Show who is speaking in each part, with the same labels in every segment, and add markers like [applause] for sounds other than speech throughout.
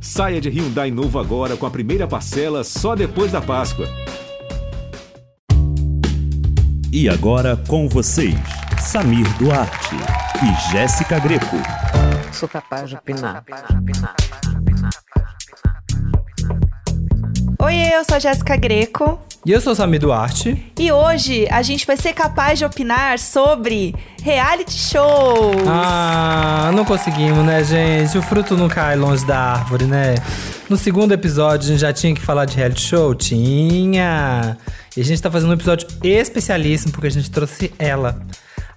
Speaker 1: Saia de Hyundai novo agora com a primeira parcela só depois da Páscoa.
Speaker 2: E agora com vocês, Samir Duarte e Jéssica Greco.
Speaker 3: Sou capaz de opinar.
Speaker 4: Oi, eu sou a Jéssica Greco.
Speaker 5: E eu sou o Samir Duarte.
Speaker 4: E hoje a gente vai ser capaz de opinar sobre reality show.
Speaker 5: Ah, não conseguimos, né, gente? O fruto não cai longe da árvore, né? No segundo episódio a gente já tinha que falar de reality show? Tinha! E a gente tá fazendo um episódio especialíssimo porque a gente trouxe ela.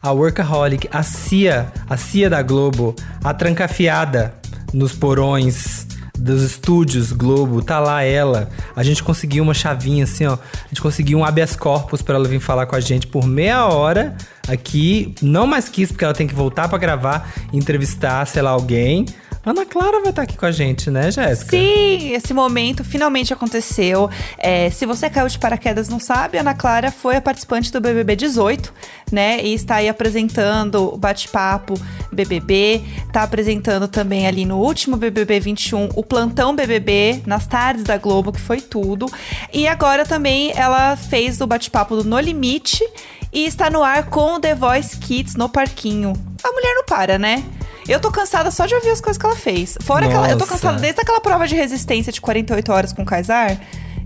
Speaker 5: A Workaholic, a Cia, a Cia da Globo, a trancafiada nos porões dos estúdios Globo, tá lá ela. A gente conseguiu uma chavinha assim, ó. A gente conseguiu um habeas corpus para ela vir falar com a gente por meia hora aqui. Não mais quis, porque ela tem que voltar para gravar, entrevistar, sei lá, alguém. Ana Clara vai estar aqui com a gente, né, Jéssica?
Speaker 4: Sim, esse momento finalmente aconteceu. É, se você caiu de paraquedas não sabe, Ana Clara foi a participante do BBB 18, né? E está aí apresentando o bate-papo BBB. Está apresentando também ali no último BBB 21 o plantão BBB nas tardes da Globo, que foi tudo. E agora também ela fez o bate-papo do No Limite e está no ar com o The Voice Kids no parquinho. A mulher não para, né? Eu tô cansada só de ouvir as coisas que ela fez. Fora que ela, eu tô cansada desde aquela prova de resistência de 48 horas com o Kaysar.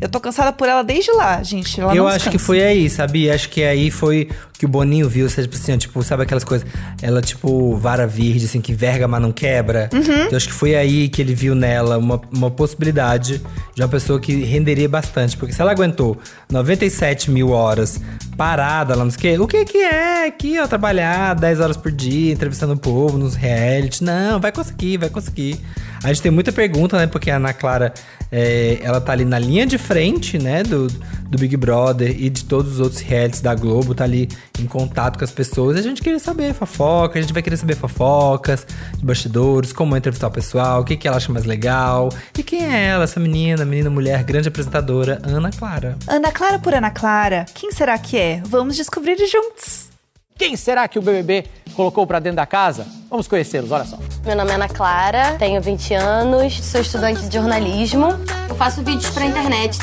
Speaker 4: Eu tô cansada por ela desde lá, gente. Ela
Speaker 5: eu acho que foi aí, sabia? Acho que aí foi que o Boninho viu, tipo assim, tipo, sabe aquelas coisas? Ela, tipo, vara verde, assim, que verga, mas não quebra. Uhum. Então, acho que foi aí que ele viu nela uma, uma possibilidade de uma pessoa que renderia bastante. Porque se ela aguentou 97 mil horas parada lá, não sei o quê, o que que é aqui, ó, trabalhar 10 horas por dia, entrevistando o povo nos reality? Não, vai conseguir, vai conseguir. A gente tem muita pergunta, né? Porque a Ana Clara, é, ela tá ali na linha de frente, né? Do, do Big Brother e de todos os outros realities da Globo, tá ali em contato com as pessoas. A gente queria saber fofoca, a gente vai querer saber fofocas, bastidores, como entrevistar o pessoal, o que, que ela acha mais legal. E quem é ela, essa menina, menina, mulher, grande apresentadora, Ana Clara.
Speaker 4: Ana Clara por Ana Clara, quem será que é? Vamos descobrir juntos.
Speaker 6: Quem será que o BBB colocou para dentro da casa? Vamos conhecê-los, olha só.
Speaker 7: Meu nome é Ana Clara, tenho 20 anos, sou estudante de jornalismo. Eu faço vídeos para internet.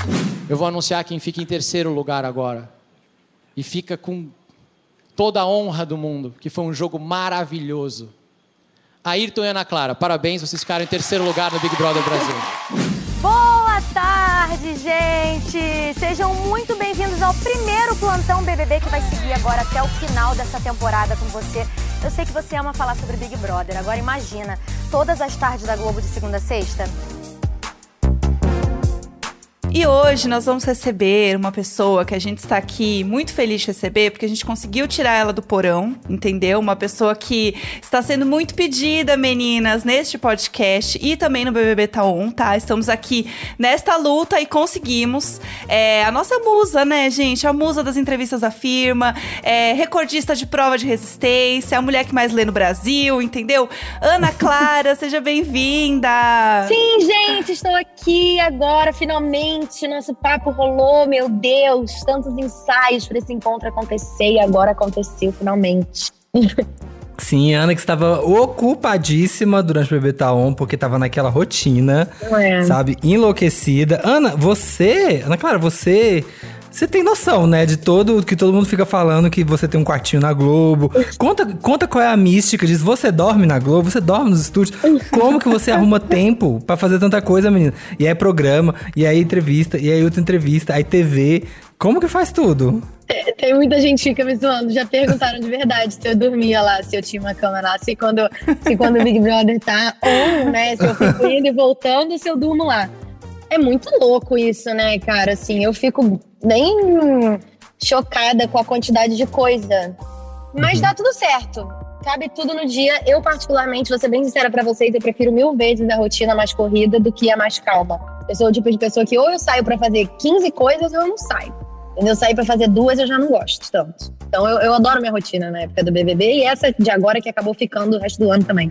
Speaker 6: Eu vou anunciar quem fica em terceiro lugar agora. E fica com toda a honra do mundo, que foi um jogo maravilhoso. Ayrton e Ana Clara, parabéns, vocês ficaram em terceiro lugar no Big Brother Brasil.
Speaker 8: Tarde, gente! Sejam muito bem-vindos ao primeiro plantão BBB que vai seguir agora até o final dessa temporada com você. Eu sei que você ama falar sobre Big Brother. Agora imagina, todas as tardes da Globo de segunda a sexta,
Speaker 4: e hoje nós vamos receber uma pessoa que a gente está aqui muito feliz de receber, porque a gente conseguiu tirar ela do porão, entendeu? Uma pessoa que está sendo muito pedida, meninas, neste podcast e também no BBB Taon, tá? Estamos aqui nesta luta e conseguimos. É, a nossa musa, né, gente? A musa das entrevistas da firma, é, recordista de prova de resistência, a mulher que mais lê no Brasil, entendeu? Ana [laughs] Clara, seja bem-vinda!
Speaker 8: Sim, gente, estou aqui agora, finalmente gente, nosso papo rolou, meu Deus, tantos ensaios para esse encontro acontecer e agora aconteceu finalmente. [laughs]
Speaker 5: Sim, Ana que estava ocupadíssima durante o bebê Taon, porque estava naquela rotina, é. sabe, enlouquecida. Ana, você, Ana Clara, você você tem noção, né, de todo que todo mundo fica falando que você tem um quartinho na Globo. Conta, conta qual é a mística disso. Você dorme na Globo, você dorme nos estúdios. Como que você arruma tempo para fazer tanta coisa, menina? E aí programa, e aí entrevista, e aí outra entrevista, aí TV. Como que faz tudo?
Speaker 8: É, tem muita gente que fica me zoando. Já perguntaram de verdade se eu dormia lá, se eu tinha uma cama lá, se quando, se quando o Big Brother tá on, né? Se eu fico indo e voltando, se eu durmo lá. É muito louco isso, né, cara? Assim, eu fico bem chocada com a quantidade de coisa. Mas uhum. dá tudo certo. Cabe tudo no dia. Eu, particularmente, vou ser bem sincera para vocês, eu prefiro mil vezes a rotina mais corrida do que a mais calma. Eu sou o tipo de pessoa que ou eu saio para fazer 15 coisas ou eu não saio. Quando eu sair pra fazer duas, eu já não gosto tanto. Então eu, eu adoro minha rotina na época do BBB e essa de agora que acabou ficando o resto do ano também.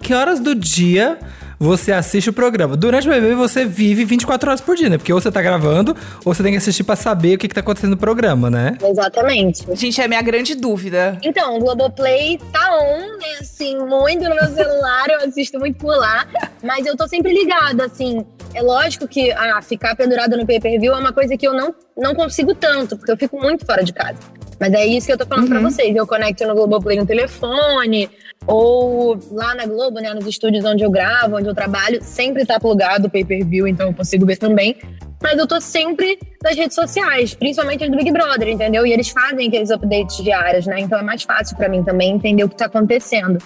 Speaker 5: Que horas do dia você assiste o programa? Durante o BBB você vive 24 horas por dia, né? Porque ou você tá gravando, ou você tem que assistir pra saber o que, que tá acontecendo no programa, né?
Speaker 8: Exatamente.
Speaker 4: Gente, é a minha grande dúvida.
Speaker 8: Então, o Globoplay tá on, né? Assim, muito no meu celular, eu assisto muito por lá. Mas eu tô sempre ligada, assim. É lógico que ah, ficar pendurada no pay-per-view é uma coisa que eu não, não consigo tanto, porque eu fico muito fora de casa. Mas é isso que eu tô falando pra vocês. Eu conecto no Globoplay no telefone, ou lá na Globo, né, nos estúdios onde eu gravo, onde eu trabalho, sempre tá plugado o pay-per-view, então eu consigo ver também. Mas eu tô sempre nas redes sociais, principalmente as do Big Brother, entendeu? E eles fazem aqueles updates diários, né? Então é mais fácil pra mim também entender o que tá acontecendo.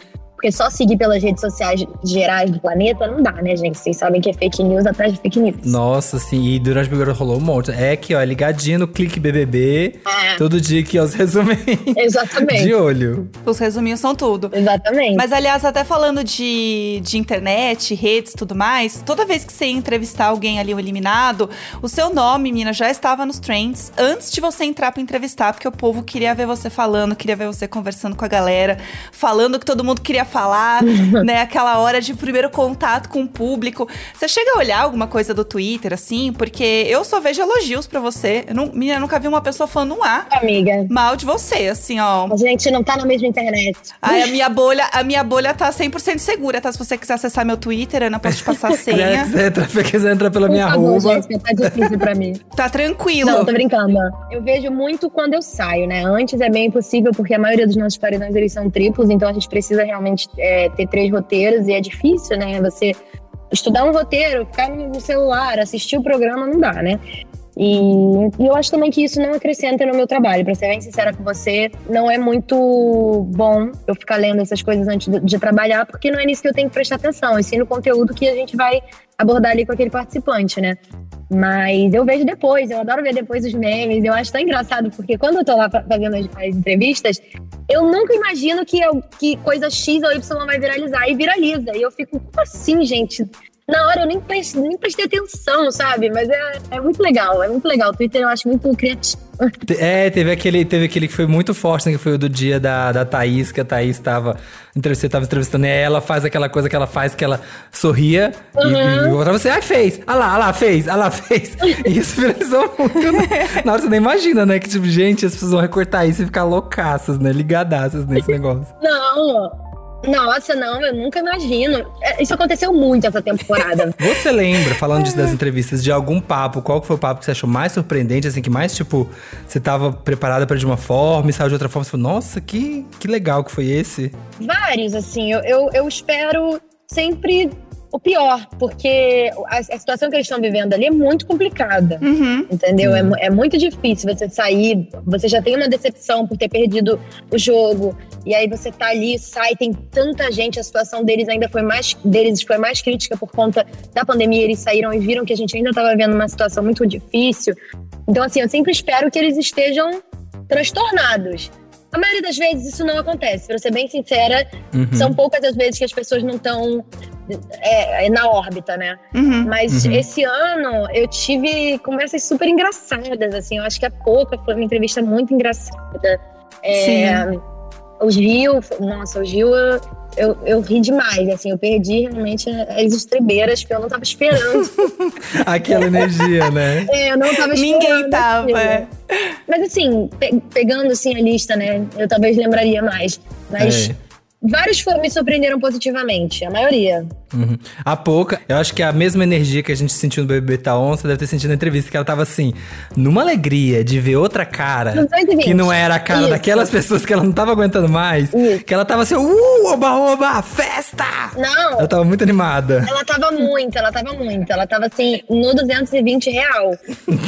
Speaker 8: Porque só seguir pelas redes sociais gerais do planeta não dá, né, gente? Vocês sabem que é fake news atrás de fake news.
Speaker 5: Nossa, sim, e durante o Big Brother rolou um monte. É que, ó, ligadinho no clique BBB,
Speaker 8: É.
Speaker 5: todo dia que os resumentos
Speaker 8: Exatamente.
Speaker 5: de olho.
Speaker 4: Os resuminhos são tudo.
Speaker 8: Exatamente.
Speaker 4: Mas, aliás, até falando de, de internet, redes e tudo mais, toda vez que você ia entrevistar alguém ali, o eliminado, o seu nome, mina, já estava nos trends antes de você entrar pra entrevistar, porque o povo queria ver você falando, queria ver você conversando com a galera, falando o que todo mundo queria falar, [laughs] né? Aquela hora de primeiro contato com o público. Você chega a olhar alguma coisa do Twitter, assim? Porque eu só vejo elogios pra você. Eu, não, menina, eu nunca vi uma pessoa falando um A
Speaker 8: Amiga,
Speaker 4: mal de você, assim, ó.
Speaker 8: a gente não tá na mesma internet.
Speaker 4: Ai, a minha bolha, a minha bolha tá 100% segura, tá? Se você quiser acessar meu Twitter, Ana, posso te passar a [laughs] senha.
Speaker 5: quiser, entrar, [laughs] quiser entrar pela
Speaker 8: Por
Speaker 5: minha
Speaker 8: favor,
Speaker 5: arroba.
Speaker 8: Jéssica, tá difícil pra mim.
Speaker 4: Tá tranquilo.
Speaker 8: Não, tô brincando. Eu vejo muito quando eu saio, né? Antes é bem impossível, porque a maioria dos nossos paredões eles são triplos, então a gente precisa realmente é, ter três roteiros e é difícil, né? Você estudar um roteiro, ficar no celular, assistir o programa, não dá, né? E, e eu acho também que isso não acrescenta no meu trabalho. Pra ser bem sincera com você, não é muito bom eu ficar lendo essas coisas antes de, de trabalhar, porque não é nisso que eu tenho que prestar atenção, e sim no conteúdo que a gente vai abordar ali com aquele participante, né? Mas eu vejo depois, eu adoro ver depois os memes, eu acho tão engraçado, porque quando eu tô lá fa- fazendo as, as entrevistas, eu nunca imagino que, eu- que coisa X ou Y vai viralizar, e viraliza. E eu fico, como assim, gente? Na hora eu nem prestei, nem prestei atenção, sabe? Mas é, é muito legal, é muito legal. O Twitter eu acho muito criativo. [laughs]
Speaker 5: É, teve aquele, teve aquele que foi muito forte, né? Que foi o do dia da, da Thaís, que a Thaís tava. entre- Você tava entrevistando e ela faz aquela coisa que ela faz, que ela sorria e, e outra você, ai, fez! Ah lá, ah lá, fez, ah lá, [laughs] fez. E isso viralizou muito. Né? Na hora você nem imagina, né? Que tipo, gente, as pessoas vão recortar isso e ficar loucaças, né? Ligadaças nesse [laughs] negócio.
Speaker 8: Não, nossa, não, eu nunca imagino. É, Isso aconteceu muito essa temporada. [laughs]
Speaker 5: Você lembra, falando disso das entrevistas, de algum papo? Qual que foi o papo que você achou mais surpreendente, assim, que mais, tipo, você tava preparada pra de uma forma e saiu de outra forma? Você falou, nossa, que, que legal que foi esse.
Speaker 8: Vários, assim, eu, eu, eu espero sempre o pior, porque a, a situação que eles estão vivendo ali é muito complicada.
Speaker 4: Uhum.
Speaker 8: Entendeu? É, mu- é muito difícil você sair. Você já tem uma decepção por ter perdido o jogo. E aí você tá ali, sai, tem tanta gente. A situação deles ainda foi mais. Deles foi mais crítica por conta da pandemia. Eles saíram e viram que a gente ainda estava vivendo uma situação muito difícil. Então, assim, eu sempre espero que eles estejam transtornados. A maioria das vezes isso não acontece, pra ser bem sincera.
Speaker 5: Uhum.
Speaker 8: São poucas as vezes que as pessoas não estão é, na órbita, né?
Speaker 4: Uhum.
Speaker 8: Mas
Speaker 5: Uhum.
Speaker 8: esse ano eu tive conversas super engraçadas, assim. Eu acho que a pouca foi uma entrevista muito engraçada. É, o Gil, nossa, o Gil, eu, eu, ri demais, assim. Eu perdi realmente as estrebeiras, que eu não tava esperando. [laughs]
Speaker 5: Aquela energia, né?
Speaker 8: É, eu não tava esperando.
Speaker 4: Ninguém tava.
Speaker 8: aquilo.
Speaker 4: é.
Speaker 8: Mas assim, pe- pegando assim a lista, né? Eu talvez lembraria mais. Mas
Speaker 5: É.
Speaker 8: vários foram, me surpreenderam positivamente, a maioria.
Speaker 5: Uhum. A pouca, eu acho que a mesma energia que a gente sentiu no BBB Tá On, você deve ter sentido na entrevista, que ela tava assim, numa alegria de ver outra cara,
Speaker 8: 220.
Speaker 5: que não era a cara
Speaker 8: Isso.
Speaker 5: daquelas pessoas que ela não tava aguentando mais,
Speaker 8: Isso.
Speaker 5: que ela tava assim, uh, oba, oba, festa!
Speaker 8: Não,
Speaker 5: Ela tava muito animada.
Speaker 8: Ela tava muito, ela tava muito. Ela tava assim, no 220 real.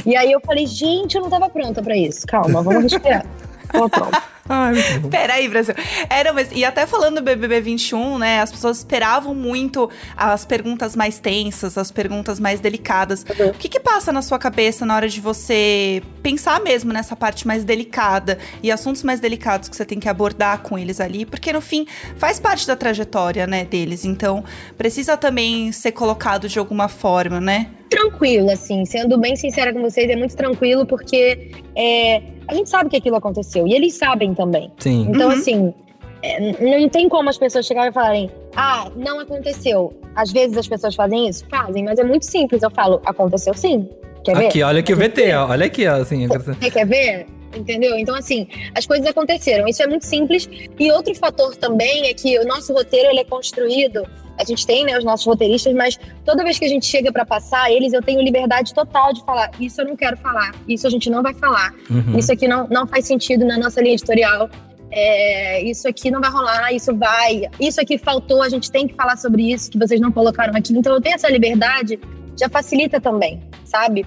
Speaker 8: E aí eu falei, gente, eu não tava pronta pra isso. Calma, vamos respirar. [laughs] Tava pronta.
Speaker 5: Ai, muito. [laughs]
Speaker 4: Peraí, Brasil. Era, mas, e até falando do BBB 21, né? As pessoas esperavam muito as perguntas mais tensas, as perguntas mais delicadas.
Speaker 8: Uhum.
Speaker 4: O que que passa na sua cabeça na hora de você pensar mesmo nessa parte mais delicada e assuntos mais delicados que você tem que abordar com eles ali? Porque no fim faz parte da trajetória, né, deles. Então precisa também ser colocado de alguma forma, né?
Speaker 8: Tranquilo, assim, sendo bem sincera com vocês, é muito tranquilo porque é, a gente sabe que aquilo aconteceu e eles sabem também.
Speaker 5: Sim.
Speaker 8: Então,
Speaker 4: Uhum.
Speaker 8: assim, é, não tem como as pessoas chegarem e falarem, ah, não aconteceu. Às vezes as pessoas fazem isso? Fazem, mas é muito simples. Eu falo, aconteceu sim. Quer ver?
Speaker 5: Aqui, olha aqui o VT, ó. Olha aqui, ó. Assim,
Speaker 8: Você quer ver? Entendeu? Então, assim, as coisas aconteceram. Isso é muito simples. E outro fator também é que o nosso roteiro ele é construído. A gente tem, né, os nossos roteiristas, mas toda vez que a gente chega pra passar eles, eu tenho liberdade total de falar. Isso eu não quero falar. Isso a gente não vai falar.
Speaker 5: Uhum.
Speaker 8: Isso aqui não, não faz sentido na nossa linha editorial. É, isso aqui não vai rolar, isso vai. Isso aqui faltou, a gente tem que falar sobre isso que vocês não colocaram aqui. Então eu tenho essa liberdade, já facilita também, sabe?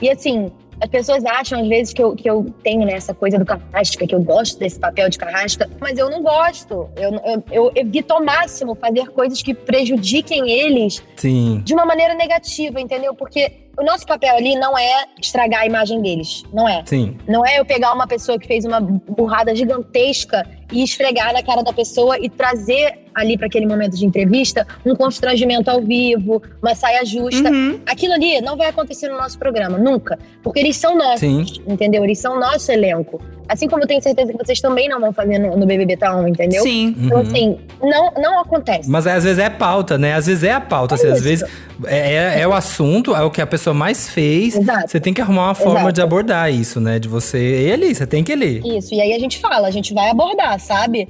Speaker 8: E assim, as pessoas acham às vezes que eu, que eu tenho né, essa coisa do carrasca, que eu gosto desse papel de carrasca, mas eu não gosto. Eu, eu, eu evito ao máximo fazer coisas que prejudiquem eles
Speaker 5: Sim.
Speaker 8: de uma maneira negativa, entendeu? Porque o nosso papel ali não é estragar a imagem deles, não é.
Speaker 5: Sim.
Speaker 8: Não é eu pegar uma pessoa que fez uma burrada gigantesca e esfregar na cara da pessoa e trazer ali para aquele momento de entrevista um constrangimento ao vivo, uma saia justa.
Speaker 4: Uhum.
Speaker 8: Aquilo ali não vai acontecer no nosso programa, nunca. Porque eles são nossos,
Speaker 5: Sim.
Speaker 8: entendeu? Eles são nosso elenco. Assim como eu tenho certeza que vocês também não vão fazer no, no BBB Town, entendeu?
Speaker 4: Sim.
Speaker 8: Então,
Speaker 5: Uhum.
Speaker 8: assim, não, não acontece.
Speaker 5: Mas às vezes é pauta, né? Às vezes é a pauta. assim, às
Speaker 8: isso.
Speaker 5: vezes é, é- é o assunto, é o que a pessoa mais fez.
Speaker 8: Exato.
Speaker 5: Você tem que arrumar uma forma
Speaker 8: Exato.
Speaker 5: de abordar isso, né? De você ir ali, você tem que ir ali.
Speaker 8: Isso, e aí a gente fala, a gente vai abordar, sabe?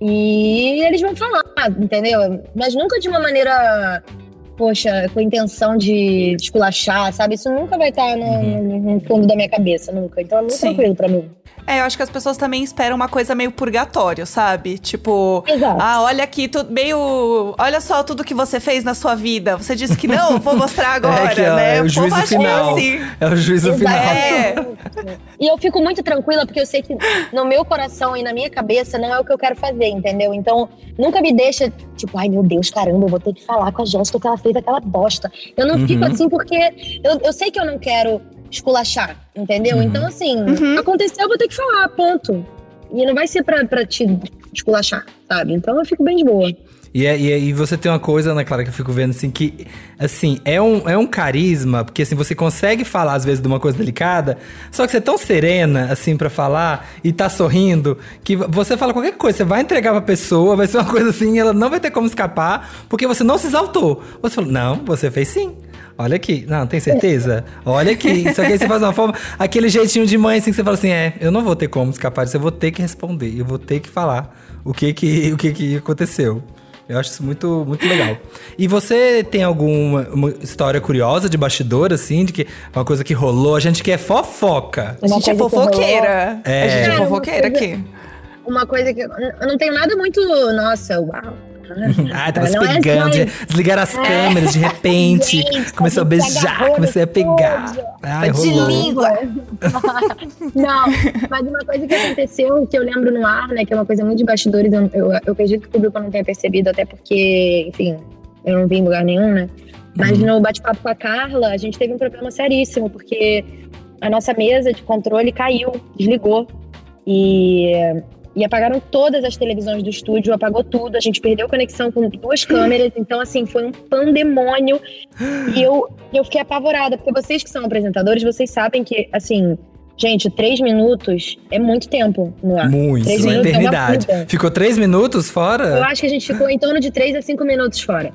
Speaker 8: E eles vão falar, entendeu? Mas nunca de uma maneira, poxa, com intenção de esculachar, sabe? Isso nunca vai estar no,
Speaker 5: Uhum.
Speaker 8: no fundo da minha cabeça, nunca. Então é muito
Speaker 4: Sim.
Speaker 8: tranquilo pra mim.
Speaker 4: É, eu acho que as pessoas também esperam uma coisa meio purgatório, sabe? Tipo,
Speaker 8: Exato.
Speaker 4: ah, olha aqui, tu, meio. Olha só tudo que você fez na sua vida. Você disse que não, vou mostrar agora, [laughs]
Speaker 5: é que ó,
Speaker 4: né?
Speaker 5: é o juízo
Speaker 4: é
Speaker 5: final.
Speaker 4: assim.
Speaker 5: É o juízo
Speaker 8: Exato.
Speaker 5: final.
Speaker 4: É.
Speaker 8: E eu fico muito tranquila porque eu sei que no meu coração e na minha cabeça não é o que eu quero fazer, entendeu? Então, nunca me deixa, tipo, ai meu Deus, caramba, eu vou ter que falar com a Jéssica que ela fez aquela bosta. Eu não fico
Speaker 5: Uhum.
Speaker 8: assim porque eu, eu sei que eu não quero esculachar, entendeu?
Speaker 5: Uhum.
Speaker 8: Então, assim,
Speaker 4: Uhum.
Speaker 8: aconteceu, eu vou ter que falar, ponto. E não vai ser pra, pra te esculachar, sabe? Então eu fico bem de boa.
Speaker 5: E, é- e, é- e você tem uma coisa, Ana Clara, que eu fico vendo assim, que, assim, é um, é um carisma, porque assim, você consegue falar, às vezes, de uma coisa delicada, só que você é tão serena, assim, pra falar, e tá sorrindo, que você fala qualquer coisa, você vai entregar pra pessoa, vai ser uma [laughs] coisa assim, ela não vai ter como escapar, porque você não se exaltou. Você falou, não, você fez sim. Olha aqui, não, tem certeza? Olha aqui. Só que aí você faz uma forma, aquele jeitinho de mãe, assim, que você fala assim: é, eu não vou ter como escapar disso, eu vou ter que responder, eu vou ter que falar o que que, o que, que aconteceu. Eu acho isso muito, muito legal. E você tem alguma uma história curiosa de bastidor, assim, de que uma coisa que rolou? A gente quer fofoca.
Speaker 4: A gente é fofoqueira.
Speaker 5: É.
Speaker 4: A gente é fofoqueira aqui.
Speaker 8: Uma coisa que. Eu não tenho nada muito. Nossa, uau. [laughs]
Speaker 5: Ah, tava se
Speaker 8: é
Speaker 5: pegando,
Speaker 8: só-
Speaker 5: de- desligaram as câmeras de [laughs] repente,
Speaker 8: Gente,
Speaker 5: começou a beijar, comecei a pegar. Ai,
Speaker 4: De
Speaker 5: rolou.
Speaker 4: língua. [laughs]
Speaker 8: Não, mas uma coisa que aconteceu, que eu lembro no ar, né, que é uma coisa muito de bastidores, eu, eu, eu acredito que o público não tenha percebido, até porque, enfim, eu não vi em lugar nenhum, né? Mas
Speaker 5: Uhum.
Speaker 8: no bate-papo com a Carla, a gente teve um problema seríssimo, porque a nossa mesa de controle caiu, desligou. E, e apagaram todas as televisões do estúdio, apagou tudo. A gente perdeu conexão com duas câmeras. Então, assim, foi um pandemônio. E eu, eu fiquei apavorada, porque vocês que são apresentadores, vocês sabem que, assim, gente, três minutos é muito tempo no ar.
Speaker 5: Muito,
Speaker 8: Três
Speaker 5: uma
Speaker 8: minutos é uma
Speaker 5: eternidade.
Speaker 8: vida.
Speaker 5: Ficou três minutos
Speaker 8: Eu
Speaker 5: fora?
Speaker 8: acho que a gente ficou em torno de três a cinco minutos fora.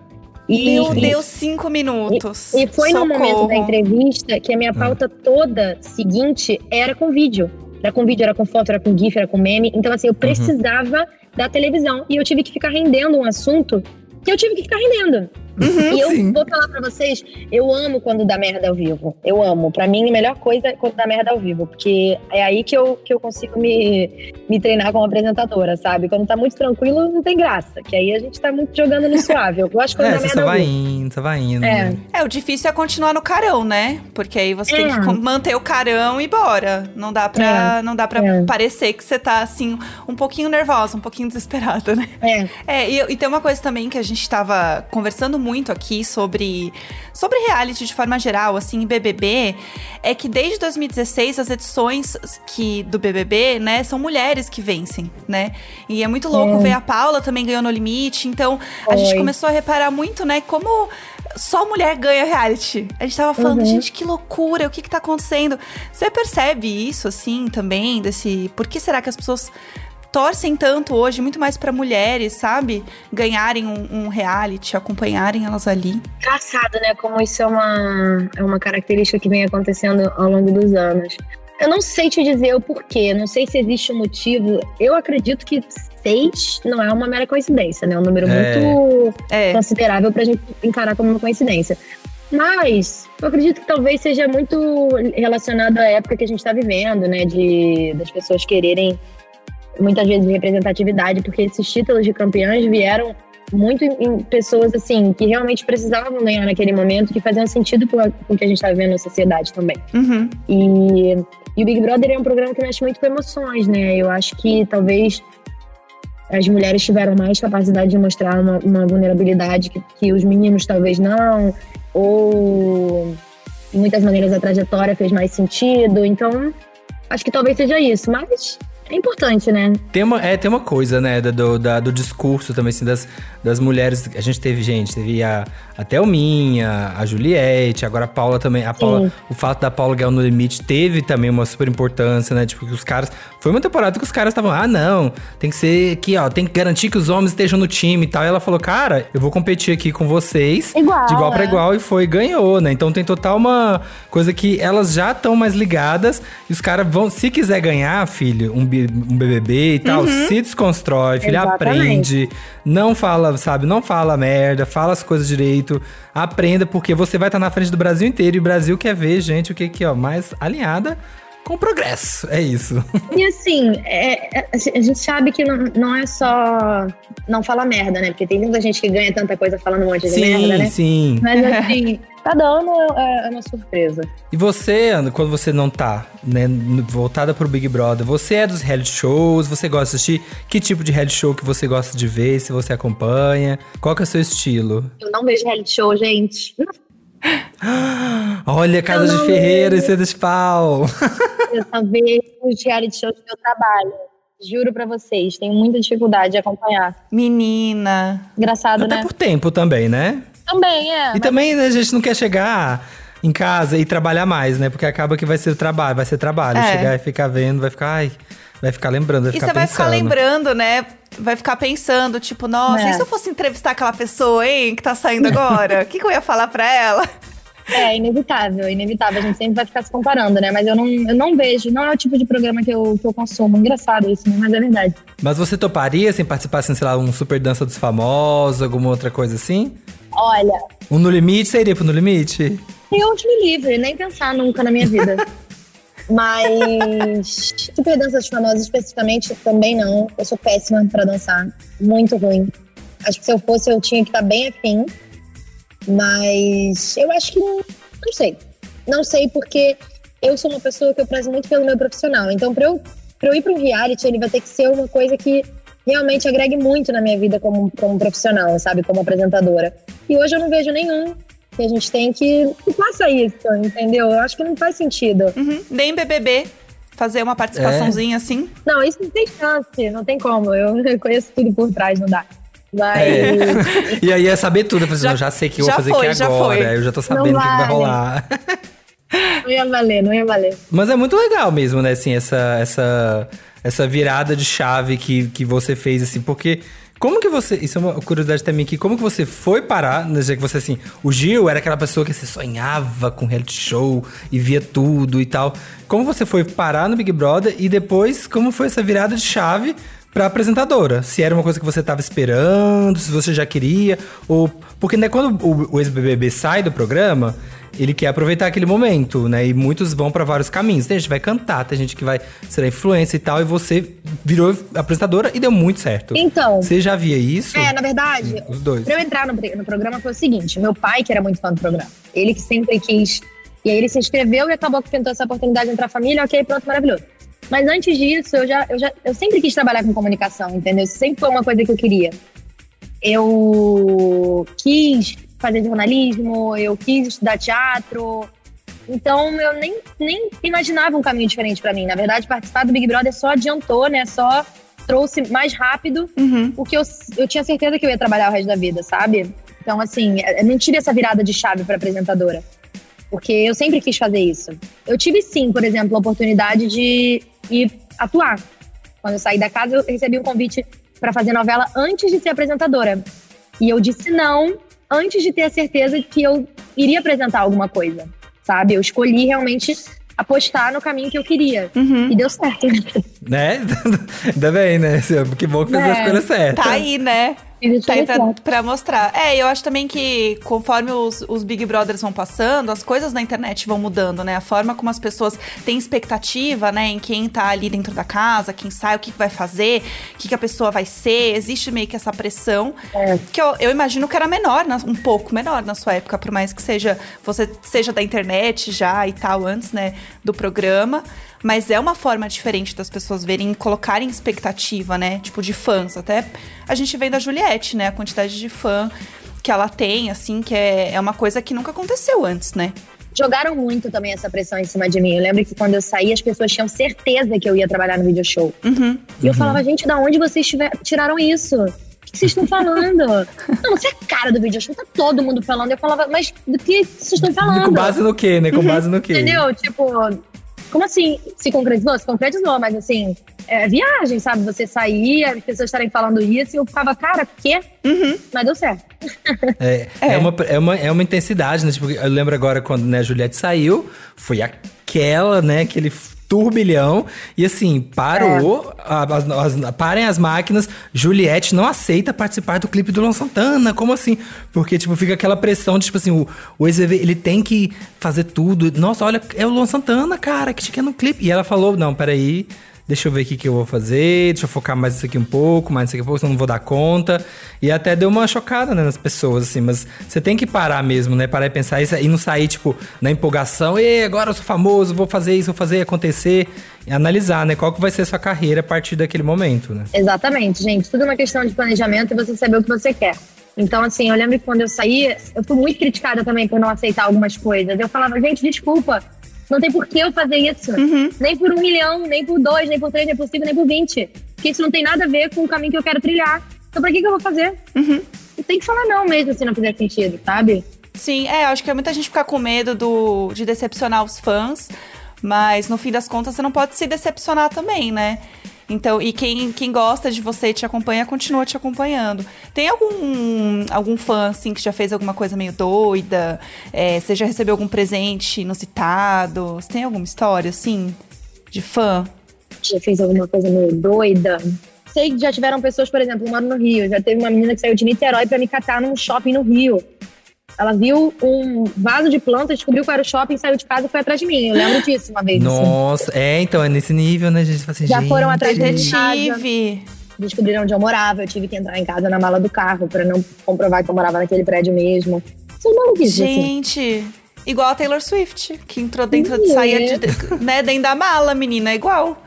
Speaker 8: E,
Speaker 4: Meu
Speaker 8: e-
Speaker 4: Deus, cinco minutos.
Speaker 8: E foi no
Speaker 4: Socorro.
Speaker 8: momento da entrevista que a
Speaker 5: Ah.
Speaker 8: minha pauta toda seguinte era com vídeo. Era com vídeo, era com foto, era com GIF, era com meme. Então,
Speaker 5: Uhum.
Speaker 8: assim, eu precisava da televisão. E eu tive que ficar rendendo um assunto que eu tive que ficar rendendo. E eu
Speaker 5: Uhum, sim.
Speaker 8: vou falar pra vocês, eu amo quando dá merda ao vivo. Eu amo. Pra mim, a melhor coisa é quando dá merda ao vivo. Porque é aí que eu, que eu consigo me, me treinar como apresentadora, sabe? Quando tá muito tranquilo, não tem graça. Que aí a gente tá muito jogando no suave. Eu gosto quando
Speaker 5: É,
Speaker 8: dá
Speaker 5: você
Speaker 8: merda
Speaker 5: só
Speaker 8: ao
Speaker 5: vai
Speaker 8: vivo.
Speaker 5: indo, você vai indo.
Speaker 8: É.
Speaker 5: né?
Speaker 4: É, o difícil é continuar no carão, né? Porque aí você tem
Speaker 8: É.
Speaker 4: que com- manter o carão e bora. Não dá pra, não dá pra
Speaker 8: É.
Speaker 4: parecer que você tá, assim, um pouquinho nervosa, um pouquinho desesperada, né?
Speaker 8: É.
Speaker 4: É, e, e tem uma coisa também que a gente tava conversando muito aqui sobre, sobre reality de forma geral, assim, BBB, é que desde 2016 as edições que, do BBB, né, são mulheres que vencem, né? E é muito louco
Speaker 8: É.
Speaker 4: ver a Paula também ganhou no limite. Então, a gente começou a reparar muito, né, como só mulher ganha reality. A gente tava falando,
Speaker 8: Uhum.
Speaker 4: gente, que loucura, o que que tá acontecendo? Você percebe isso, assim, também, desse... Por que será que as pessoas torcem tanto hoje, muito mais pra mulheres, sabe? Ganharem um, um reality, acompanharem elas ali.
Speaker 8: Engraçado, né? Como isso é uma, é uma característica que vem acontecendo ao longo dos anos. Eu não sei te dizer o porquê, não sei se existe um motivo. Eu acredito que seis não é uma mera coincidência, né? É um número
Speaker 5: É.
Speaker 8: muito
Speaker 4: É,
Speaker 8: considerável pra gente encarar como uma coincidência. Mas eu acredito que talvez seja muito relacionado à época que a gente está vivendo, né? De das pessoas quererem muitas vezes representatividade, porque esses títulos de campeãs vieram muito em, pessoas assim que realmente precisavam ganhar naquele momento, que faziam sentido com, o que a gente está vivendo na sociedade também.
Speaker 4: uhum,
Speaker 8: E, e o Big Brother é um programa que mexe muito com emoções, né? Eu acho que talvez as mulheres tiveram mais capacidade de mostrar uma, uma vulnerabilidade que, que os meninos talvez não, ou de muitas maneiras a trajetória fez mais sentido. Então, acho que talvez seja isso, mas é importante, né?
Speaker 5: Tem uma, é, tem uma coisa, né, do, da- do discurso também, assim, das, das mulheres. A gente teve, gente, teve a, a Thelminha, a Juliette, agora a Paula também. A Paula, o fato da Paula ganhar o no limite teve também uma super importância, né? Tipo, que os caras. Foi uma temporada que os caras estavam, ah, não, tem que ser aqui, ó, tem que garantir que os homens estejam no time e tal. E ela falou, cara, eu vou competir aqui com vocês.
Speaker 8: Igual,
Speaker 5: De igual pra
Speaker 8: é.
Speaker 5: igual e foi, ganhou, né? Então tem total uma coisa que elas já estão mais ligadas e os caras vão, se quiser ganhar, filho, um, um BBB e tal, se desconstrói, filho,
Speaker 8: Exatamente.
Speaker 5: aprende, não fala, sabe, não fala merda, fala as coisas direito, aprenda, porque você vai estar na frente do Brasil inteiro e o Brasil quer ver, gente, o que que, ó, mais alinhada com progresso, é isso.
Speaker 8: E assim, é- é- a gente sabe que não, não é só não falar merda, né? Porque tem muita gente que ganha tanta coisa falando um monte de merda, né?
Speaker 5: sim.
Speaker 8: Mas assim, cada ano é, é uma surpresa.
Speaker 5: E você, Ana, quando você não tá, né, voltada pro Big Brother, você é dos reality shows, você gosta de assistir? Que tipo de reality show que você gosta de ver, se você acompanha? Qual que é o seu estilo?
Speaker 8: Eu não vejo reality show, gente.
Speaker 5: Olha, Casa de Ferreira e de Pau.
Speaker 8: Eu só vejo os reality shows do meu trabalho. Juro pra vocês, tenho muita dificuldade de acompanhar.
Speaker 4: menina.
Speaker 8: Engraçado,
Speaker 5: Até
Speaker 8: né?
Speaker 5: por tempo também, né?
Speaker 8: Também, é.
Speaker 5: E também né, a gente não quer chegar em casa e trabalhar mais, né? Porque acaba que vai ser trabalho, vai ser trabalho.
Speaker 4: É.
Speaker 5: Chegar e ficar vendo, vai ficar, ai, vai ficar lembrando, vai
Speaker 4: E
Speaker 5: ficar
Speaker 4: você vai
Speaker 5: pensando.
Speaker 4: ficar lembrando, né? Vai ficar pensando, tipo, nossa,
Speaker 8: É.
Speaker 4: e se eu fosse entrevistar aquela pessoa, hein, que tá saindo agora? O que, que eu ia falar pra ela? [laughs]
Speaker 8: É inevitável, inevitável. A gente sempre vai ficar se comparando, né? Mas eu não, eu não vejo, não é o tipo de programa que eu, que eu consumo. Engraçado isso, né? Mas é verdade.
Speaker 5: Mas você toparia, assim, participar, assim, sei lá, um Super Dança dos Famosos, alguma outra coisa assim?
Speaker 8: Olha,
Speaker 5: Um No Limite, você iria pro No Limite?
Speaker 8: Deus me livre, nem pensar nunca na minha vida. [laughs] Mas super [laughs] danças famosas especificamente também não. Eu sou péssima pra dançar, muito ruim. Acho que se eu fosse eu tinha que estar bem afim. Mas eu acho que não, não sei. Não sei porque eu sou uma pessoa que eu prezo muito pelo meu profissional. Então pra eu, pra eu ir pra um reality, ele vai ter que ser uma coisa que realmente agregue muito na minha vida como, como profissional, sabe? Como apresentadora. E hoje eu não vejo nenhum que a gente tem que, que faça isso, entendeu? Eu acho que não faz sentido.
Speaker 4: Uhum. Nem BBB. Fazer uma participaçãozinha assim.
Speaker 8: Não, isso não tem chance, não tem como. Eu [laughs] conheço tudo por trás, não dá. Mas
Speaker 5: É. E aí é saber tudo. Eu falei,
Speaker 4: Já-
Speaker 5: já sei que eu vou fazer
Speaker 4: foi,
Speaker 5: aqui agora. Eu já tô sabendo o que que vai rolar.
Speaker 8: não ia valer, não ia valer.
Speaker 5: Mas é muito legal mesmo, né? Assim, essa, essa, essa virada de chave que, que você fez, assim, porque. Como que você. Isso é uma curiosidade também aqui. Como que você foi parar? Né, já que você, assim. O Gil era aquela pessoa que você sonhava com reality show e via tudo e tal. Como você foi parar no Big Brother e depois, como foi essa virada de chave pra apresentadora? Se era uma coisa que você tava esperando, se você já queria, ou. Porque, né, quando o, o ex-BBB sai do programa, ele quer aproveitar aquele momento, né? E muitos vão pra vários caminhos. Tem gente que vai cantar, tem gente que vai ser influência e tal, e você virou apresentadora e deu muito certo.
Speaker 8: Então,
Speaker 5: Você já via isso?
Speaker 8: é, na verdade,
Speaker 5: Os dois.
Speaker 8: Pra eu entrar no, no programa foi o seguinte: meu pai, que era muito fã do programa, ele que sempre quis. E aí ele se inscreveu e acabou que tentou essa oportunidade de entrar na família, ok, pronto, maravilhoso. Mas antes disso, eu já, eu já eu sempre quis trabalhar com comunicação, entendeu? Sempre foi uma coisa que eu queria. Eu quis fazer jornalismo, eu quis estudar teatro. Então eu nem, nem imaginava um caminho diferente pra mim. Na verdade, participar do Big Brother só adiantou, né? Só trouxe mais rápido o que eu, eu tinha certeza que eu ia trabalhar o resto da vida, sabe? Então, assim, eu não tive essa virada de chave pra apresentadora. Porque eu sempre quis fazer isso. Eu tive sim, por exemplo, a oportunidade de ir atuar. Quando eu saí da casa, eu recebi um convite pra fazer novela antes de ser apresentadora. E eu disse não antes de ter a certeza que eu iria apresentar alguma coisa, sabe? Eu escolhi realmente apostar no caminho que eu queria. E deu certo.
Speaker 5: Né? [laughs] Ainda bem, né? Que bom que fez a
Speaker 8: É.
Speaker 5: escolha certa.
Speaker 4: Tá aí, né? Tá aí pra, pra mostrar. É, eu acho também que conforme os, os Big Brothers vão passando, as coisas na internet vão mudando, né? A forma como as pessoas têm expectativa, né? Em quem tá ali dentro da casa, quem sai, o que que vai fazer, o que, que a pessoa vai ser. Existe meio que essa pressão.
Speaker 8: É.
Speaker 4: Que eu, eu imagino que era menor, um pouco menor na sua época, por mais que seja você seja da internet já e tal, antes, né, do programa. Mas é uma forma diferente das pessoas verem e colocarem expectativa, né? Tipo, de fãs. Até a gente vem da Juliette, né? A quantidade de fã que ela tem, assim, que é, é uma coisa que nunca aconteceu antes, né?
Speaker 8: Jogaram muito também essa pressão em cima de mim. Eu lembro que quando eu saí, as pessoas tinham certeza que eu ia trabalhar no video show.
Speaker 4: Uhum.
Speaker 8: E eu falava, gente, da onde vocês tiver- tiraram isso? O que vocês estão falando? [laughs] não, você é a cara do video show, tá todo mundo falando. Eu falava, mas do que vocês estão [laughs] falando?
Speaker 5: Com base no quê, né? Com base no quê?
Speaker 8: Entendeu? Tipo, como assim? Se concretizou? Se concretizou, mas assim, é viagem, sabe? Você sair, as pessoas estarem falando isso, e eu ficava, cara, quê? Mas deu certo.
Speaker 5: É, é. uma, é, uma, é uma intensidade, né? Tipo, eu lembro agora quando né, a Juliette saiu, foi aquela, né? Aquele turbilhão. E assim, parou. a- as- as- parem as máquinas. Juliette não aceita participar do clipe do Luan Santana. Como assim? Porque, tipo, fica aquela pressão de, tipo assim, o, o ex-BBB, ele tem que fazer tudo. Nossa, olha, é o Luan Santana, cara, que te quer no clipe. E ela falou: não, peraí. Deixa eu ver o que, que eu vou fazer, deixa eu focar mais isso aqui um pouco, mais isso aqui um pouco, senão não vou dar conta. E até deu uma chocada, né, nas pessoas, assim. Mas você tem que parar mesmo, né? Parar e pensar isso e não sair, tipo, na empolgação. E agora eu sou famoso, vou fazer isso, vou fazer acontecer. E analisar, né? Qual que vai ser a sua carreira a partir daquele momento, né?
Speaker 8: Exatamente, gente. Tudo é uma questão de planejamento e você saber o que você quer. Então, assim, eu lembro que quando eu saí, eu fui muito criticada também por não aceitar algumas coisas. Eu falava, gente, desculpa, não tem por que eu fazer isso. Nem por um milhão, nem por dois, nem por três, nem por cinco, nem por vinte. Porque isso não tem nada a ver com o caminho que eu quero trilhar. Então, pra que, que eu vou fazer? Eu tenho que falar não mesmo se não fizer sentido, sabe?
Speaker 4: Sim, é, acho que é muita gente fica com medo do, de decepcionar os fãs, mas no fim das contas você não pode se decepcionar também, né? Então, e quem, quem gosta de você e te acompanha, continua te acompanhando. Tem algum, algum fã, assim, que já fez alguma coisa meio doida? É, você já recebeu algum presente inusitado? Você tem alguma história, assim, de fã?
Speaker 8: já fez alguma coisa meio doida. Sei que já tiveram pessoas, por exemplo, eu moro no Rio, já teve uma menina que saiu de Niterói pra me catar num shopping no Rio. Ela viu um vaso de planta, descobriu qual era o shopping, saiu de casa e foi atrás de mim. Eu lembro disso uma vez. assim.
Speaker 5: Nossa, é, então, é nesse nível, né, gente? Assim,
Speaker 8: Já
Speaker 5: gente,
Speaker 8: foram atrás de
Speaker 4: Detetive.
Speaker 8: Descobriram onde eu morava, eu tive que entrar em casa na mala do carro pra não comprovar que eu morava naquele prédio mesmo. São maluquices, assim.
Speaker 4: Gente, igual a Taylor Swift, que entrou dentro de
Speaker 8: É.
Speaker 4: saia de, né, dentro da mala, menina, é igual.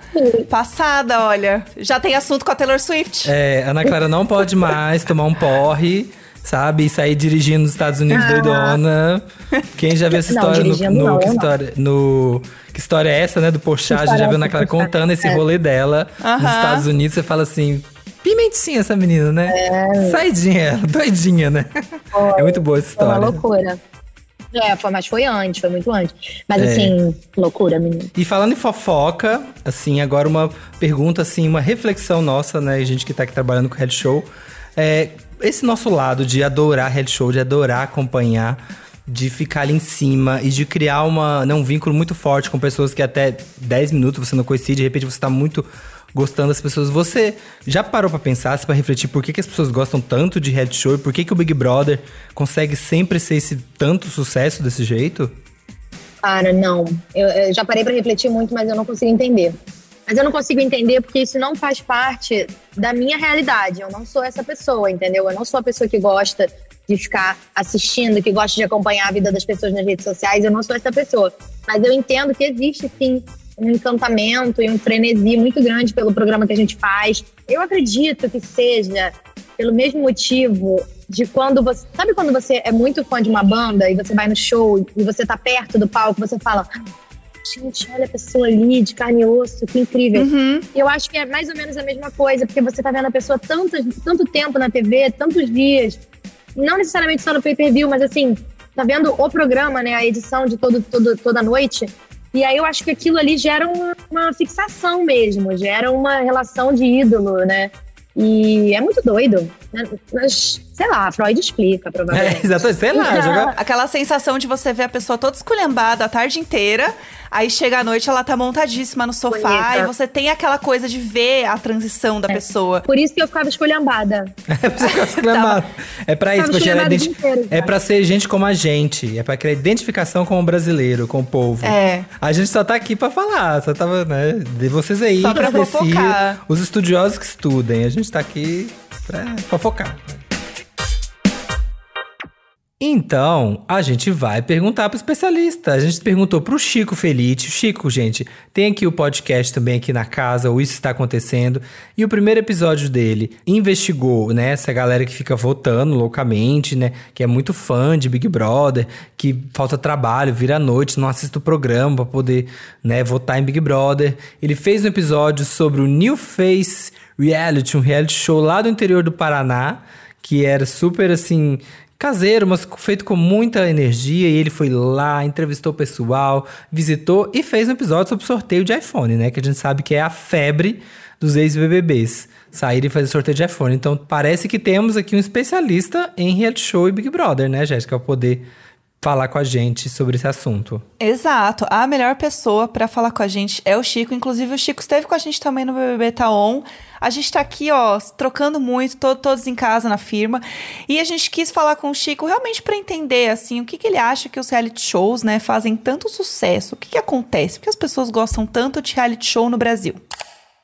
Speaker 4: Passada, olha. Já tem assunto com a Taylor Swift.
Speaker 5: É, Ana Clara não pode mais tomar um porre, sabe? E sair dirigindo nos Estados Unidos
Speaker 8: Ah.
Speaker 5: doidona. Quem já viu essa [laughs]
Speaker 8: Não,
Speaker 5: história no,
Speaker 8: dirigindo
Speaker 5: no-
Speaker 8: não,
Speaker 5: que
Speaker 8: não.
Speaker 5: história, no Que história é essa, né? Do Porchat, a gente
Speaker 8: história
Speaker 5: já
Speaker 8: é
Speaker 5: viu Clara
Speaker 8: Porchat?
Speaker 5: contando esse
Speaker 8: É.
Speaker 5: rolê dela nos. Estados Unidos. Você fala assim, pimentinha essa menina, né? Saidinha, ela, [laughs] doidinha, né? É muito boa essa
Speaker 8: Foi uma
Speaker 5: história.
Speaker 8: loucura. É, foi, mas foi antes, foi muito antes. Mas
Speaker 5: É.
Speaker 8: assim, loucura, menino.
Speaker 5: E falando em fofoca, assim, agora uma pergunta, assim, uma reflexão nossa, né? Gente que tá aqui trabalhando com reality show. É, esse nosso lado de adorar reality show, de adorar acompanhar, de ficar ali em cima e de criar uma, né, um vínculo muito forte com pessoas que até 10 minutos você não conhecia, de repente você tá muito gostando das pessoas. Você já parou pra pensar, pra refletir por que, que as pessoas gostam tanto de reality show e por que, que o Big Brother consegue sempre ser esse tanto sucesso desse jeito?
Speaker 8: Cara, não. Eu, eu já parei pra refletir muito, mas eu não consigo entender. Mas eu não consigo entender porque isso não faz parte da minha realidade. Eu não sou essa pessoa, entendeu? Eu não sou a pessoa que gosta de ficar assistindo, que gosta de acompanhar a vida das pessoas nas redes sociais. Eu não sou essa pessoa. Mas eu entendo que existe, sim, um encantamento e um frenesi muito grande pelo programa que a gente faz. Eu acredito que seja pelo mesmo motivo de quando você. Sabe quando você é muito fã de uma banda e você vai no show e você tá perto do palco, você fala. Gente, olha a pessoa ali de carne e osso, que incrível.
Speaker 4: Uhum.
Speaker 8: Eu acho que é mais ou menos a mesma coisa, porque você tá vendo a pessoa tanto, tanto tempo na TV, tantos dias, não necessariamente só no pay-per-view, mas assim, tá vendo o programa, né, a edição de todo, todo, toda noite. E aí eu acho que aquilo ali gera uma, uma fixação mesmo, gera uma relação de ídolo, né? E é muito doido. né? Sei lá, Freud explica,
Speaker 5: É,
Speaker 8: provavelmente.
Speaker 5: exatamente, sei lá, jogar.
Speaker 4: Aquela sensação de você ver a pessoa toda esculhambada a tarde inteira, aí chega à noite ela tá montadíssima no sofá
Speaker 8: Bonita.
Speaker 4: e você tem aquela coisa de ver a transição da pessoa.
Speaker 8: Por isso que eu ficava esculhambada.
Speaker 5: Você fica exclamado. É pra isso,
Speaker 8: o
Speaker 5: identi-
Speaker 8: inteiro,
Speaker 5: É pra ser gente como a gente. É pra criar identificação com o brasileiro, com o povo.
Speaker 4: É.
Speaker 5: A gente só tá aqui pra falar. Só tava, né? De vocês aí
Speaker 4: Só
Speaker 5: que
Speaker 4: pra fofocar.
Speaker 5: Os estudiosos que estudem. A gente tá aqui pra fofocar. Então, a gente vai perguntar pro especialista. A gente perguntou pro Chico Felite. Chico, gente, tem aqui o podcast também aqui na casa, o Isso Está Acontecendo. E o primeiro episódio dele investigou, né, essa galera que fica votando loucamente, né, que é muito fã de Big Brother, que falta trabalho, vira à noite, não assiste o programa pra poder, né, votar em Big Brother. Ele fez um episódio sobre o New Face Reality, um reality show lá do interior do Paraná, que era super assim caseiro, mas feito com muita energia. E ele foi lá, entrevistou o pessoal, visitou e fez um episódio sobre sorteio de iPhone, né? Que a gente sabe que é a febre dos ex-BBBs. Sair e fazer sorteio de iPhone. Então parece que temos aqui um especialista em reality show e Big Brother, né, Jéssica? Pra poder falar com a gente sobre esse assunto.
Speaker 4: Exato. A melhor pessoa pra falar com a gente é o Chico. Inclusive, o Chico esteve com a gente também no BBB Taon. A gente tá aqui, ó, trocando muito, to- todos em casa na firma. E a gente quis falar com o Chico realmente pra entender, assim, o que, que ele acha que os reality shows, né, fazem tanto sucesso. O que, que acontece? Por que as pessoas gostam tanto de reality show no Brasil?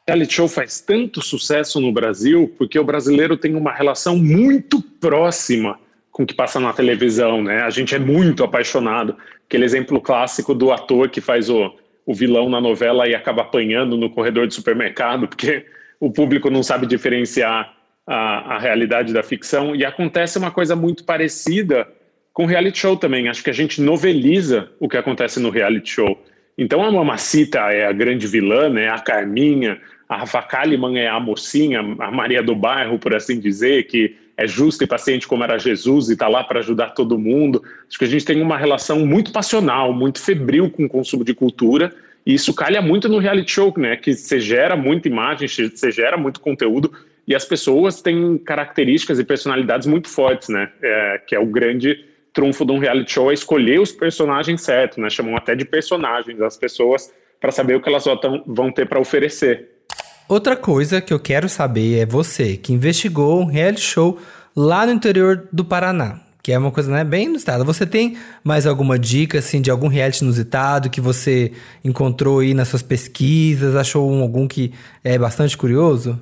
Speaker 9: reality show faz tanto sucesso no Brasil porque o brasileiro tem uma relação muito próxima com o que passa na televisão, né? A gente é muito apaixonado. Aquele exemplo clássico do ator que faz o, o vilão na novela e acaba apanhando no corredor de supermercado porque o público não sabe diferenciar a, a realidade da ficção. E acontece uma coisa muito parecida com reality show também. Acho que a gente noveliza o que acontece no reality show. Então a Mamacita é a grande vilã, né? A Carminha, a Rafa Kalimann é a mocinha, a Maria do Bairro, por assim dizer, que é justa e paciente como era Jesus e está lá para ajudar todo mundo. Acho que a gente tem uma relação muito passional, muito febril com o consumo de cultura. E isso calha muito no reality show, né? Que você gera muita imagem, você gera muito conteúdo e as pessoas têm características e personalidades muito fortes, né? É, que é o grande trunfo de um reality show é escolher os personagens certos, né? Chamam até de personagens as pessoas para saber o que elas vão- ter para oferecer.
Speaker 5: Outra coisa que eu quero saber é você que investigou um reality show lá no interior do Paraná, que é uma coisa né, bem inusitada. Você tem mais alguma dica assim de algum reality inusitado que você encontrou aí nas suas pesquisas? Achou um- algum que é bastante curioso?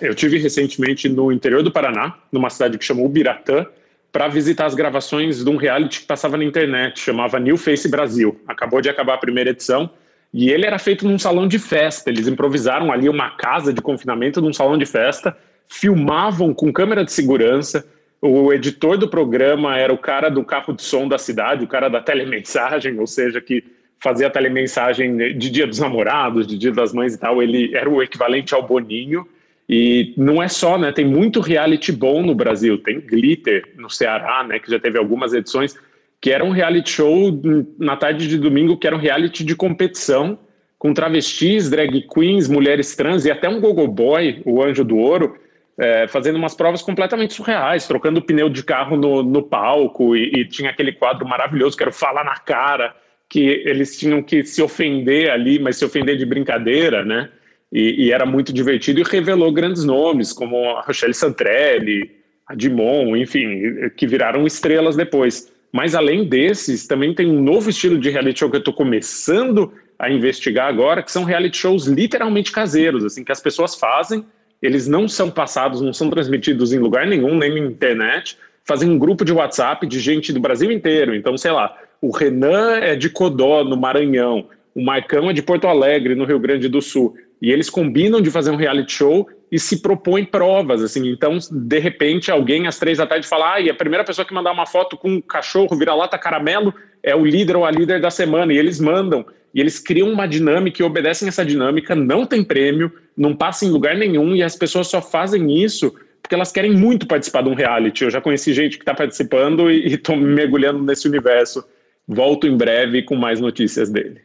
Speaker 9: Eu tive recentemente no interior do Paraná, numa cidade que chamou Ubiratã, para visitar as gravações de um reality que passava na internet, chamava New Face Brasil. Acabou de acabar a primeira edição e ele era feito num salão de festa. Eles improvisaram ali uma casa de confinamento num salão de festa, filmavam com câmera de segurança. O editor do programa era o cara do carro de som da cidade, o cara da telemensagem, ou seja, que fazia telemensagem de Dia dos Namorados, de Dia das Mães e tal. Ele era o equivalente ao Boninho. E não é só, né? Tem muito reality bom no Brasil. Tem Glitter no Ceará, né? Que já teve algumas edições que era um reality show na tarde de domingo, que era um reality de competição com travestis, drag queens, mulheres trans e até um gogo boy, o Anjo do Ouro, é, fazendo umas provas completamente surreais, trocando pneu de carro no, no palco e, e tinha aquele quadro maravilhoso que era na Cara, que eles tinham que se ofender ali, mas se ofender de brincadeira, né? E, e era muito divertido e revelou grandes nomes, como a Rochelle Santrelli, a Dimon, enfim, que viraram estrelas depois. Mas além desses, também tem um novo estilo de reality show que eu estou começando a investigar agora, que são reality shows literalmente caseiros, assim, que as pessoas fazem, eles não são passados, não são transmitidos em lugar nenhum, nem na internet, fazem um grupo de WhatsApp de gente do Brasil inteiro. Então, sei lá, o Renan é de Codó, no Maranhão, o Marcão é de Porto Alegre, no Rio Grande do Sul. e eles combinam de fazer um reality show e se propõem provas, assim. Então, de repente, alguém às três da tarde fala: ah, e a primeira pessoa que mandar uma foto com um cachorro vira-lata caramelo é o líder ou a líder da semana. E eles mandam. E eles criam uma dinâmica e obedecem essa dinâmica, não tem prêmio, não passa em lugar nenhum, e as pessoas só fazem isso porque elas querem muito participar de um reality. Eu já conheci gente que está participando e estou mergulhando nesse universo. Volto em breve com mais notícias dele.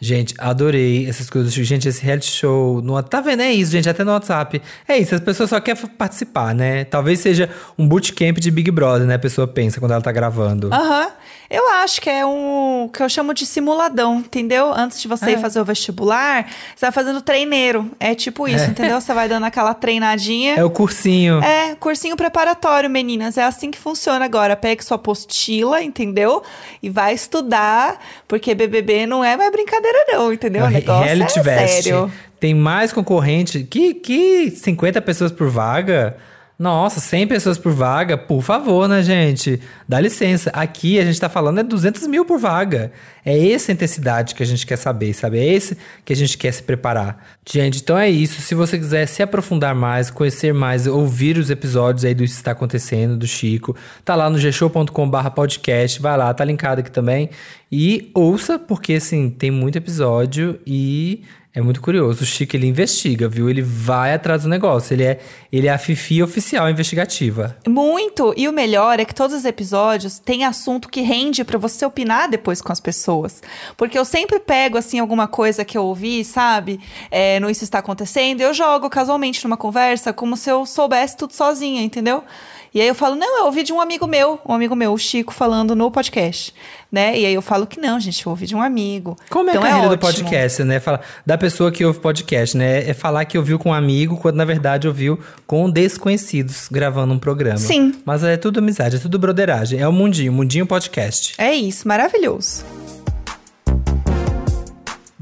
Speaker 5: Gente, adorei essas coisas. Gente, esse reality show. No, tá vendo? É isso, gente. Até no WhatsApp. É isso, as pessoas só querem participar, né? Talvez seja um bootcamp de Big Brother, né? A pessoa pensa quando ela tá gravando.
Speaker 4: Aham. Eu acho que é um que eu chamo de simuladão, entendeu? Antes de você
Speaker 5: É.
Speaker 4: ir fazer o vestibular, você vai fazendo treineiro. É tipo isso,
Speaker 5: É.
Speaker 4: entendeu? Você vai dando aquela treinadinha.
Speaker 5: É o cursinho.
Speaker 4: É, cursinho preparatório, meninas. É assim que funciona agora. Pegue sua apostila, entendeu? E vai estudar, porque BBB não é mais brincadeira, não, entendeu? O negócio
Speaker 5: Reality
Speaker 4: é sério.
Speaker 5: Tem mais concorrente. Que, que 50 pessoas por vaga? Nossa, 100 pessoas por vaga? Por favor, né, gente? Dá licença. Aqui a gente tá falando é 200 mil por vaga. É essa intensidade que a gente quer saber, sabe? É esse que a gente quer se preparar. Gente, então é isso. Se você quiser se aprofundar mais, conhecer mais, ouvir os episódios aí do Isso Está Acontecendo, do Chico, tá lá no gshow.com.br podcast. Vai lá, tá linkado aqui também. E ouça, porque assim, tem muito episódio e é muito curioso. O Chico, ele investiga, viu? Ele vai atrás do negócio. Ele é, ele é a Fifi oficial investigativa.
Speaker 4: Muito. E o melhor é que todos os episódios têm assunto que rende pra você opinar depois com as pessoas. Porque eu sempre pego, assim, alguma coisa que eu ouvi, sabe? É, no Isso Está Acontecendo. Eu jogo casualmente numa conversa como se eu soubesse tudo sozinha, entendeu? E aí eu falo, não, eu ouvi de um amigo meu, um amigo meu, o Chico, falando no podcast, né? E aí eu falo que não, gente, eu ouvi de um amigo.
Speaker 5: Como é
Speaker 4: então
Speaker 5: a carreira do
Speaker 4: ótimo.
Speaker 5: podcast, né? Fala, da pessoa que ouve podcast, né? É falar que ouviu com um amigo, quando na verdade ouviu com desconhecidos gravando um programa.
Speaker 4: Sim.
Speaker 5: Mas é tudo amizade, é tudo broderagem. É o Mundinho, Mundinho Podcast.
Speaker 4: É isso, maravilhoso.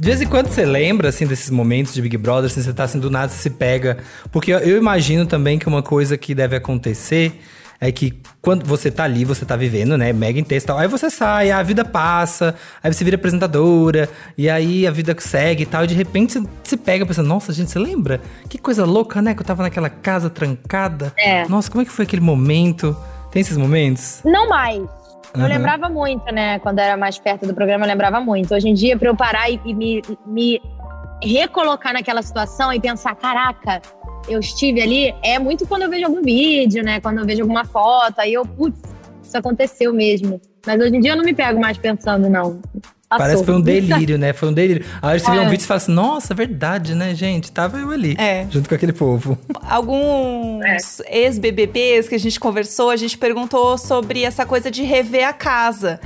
Speaker 5: De vez em quando você lembra, assim, desses momentos de Big Brother, assim, você tá assim, do nada você se pega. Porque eu, eu imagino também que uma coisa que deve acontecer é que quando você tá ali, você tá vivendo, né, mega intenso e tal, aí você sai, a vida passa, aí você vira apresentadora, e aí a vida segue e tal, e de repente você se pega pensando, nossa, gente, você lembra? Que coisa louca, né, que eu tava naquela casa trancada.
Speaker 8: É.
Speaker 5: Nossa, como é que foi aquele momento? Tem esses momentos?
Speaker 8: Não mais. Eu
Speaker 5: Aham.
Speaker 8: lembrava muito, né? Quando era mais perto do programa, eu lembrava muito. Hoje em dia, pra eu parar e, e me, me recolocar naquela situação e pensar, caraca, eu estive ali, é muito quando eu vejo algum vídeo, né? Quando eu vejo alguma foto, aí eu, putz, isso aconteceu mesmo. Mas hoje em dia eu não me pego mais pensando, não.
Speaker 5: Parece que foi um delírio, né? Foi um delírio. Aí você vê um
Speaker 8: É.
Speaker 5: vídeo e fala assim, nossa, verdade, né, gente? Tava eu ali,
Speaker 4: É.
Speaker 5: junto com aquele povo.
Speaker 4: alguns ex-BBBs que a gente conversou, a gente perguntou sobre essa coisa de rever a casa.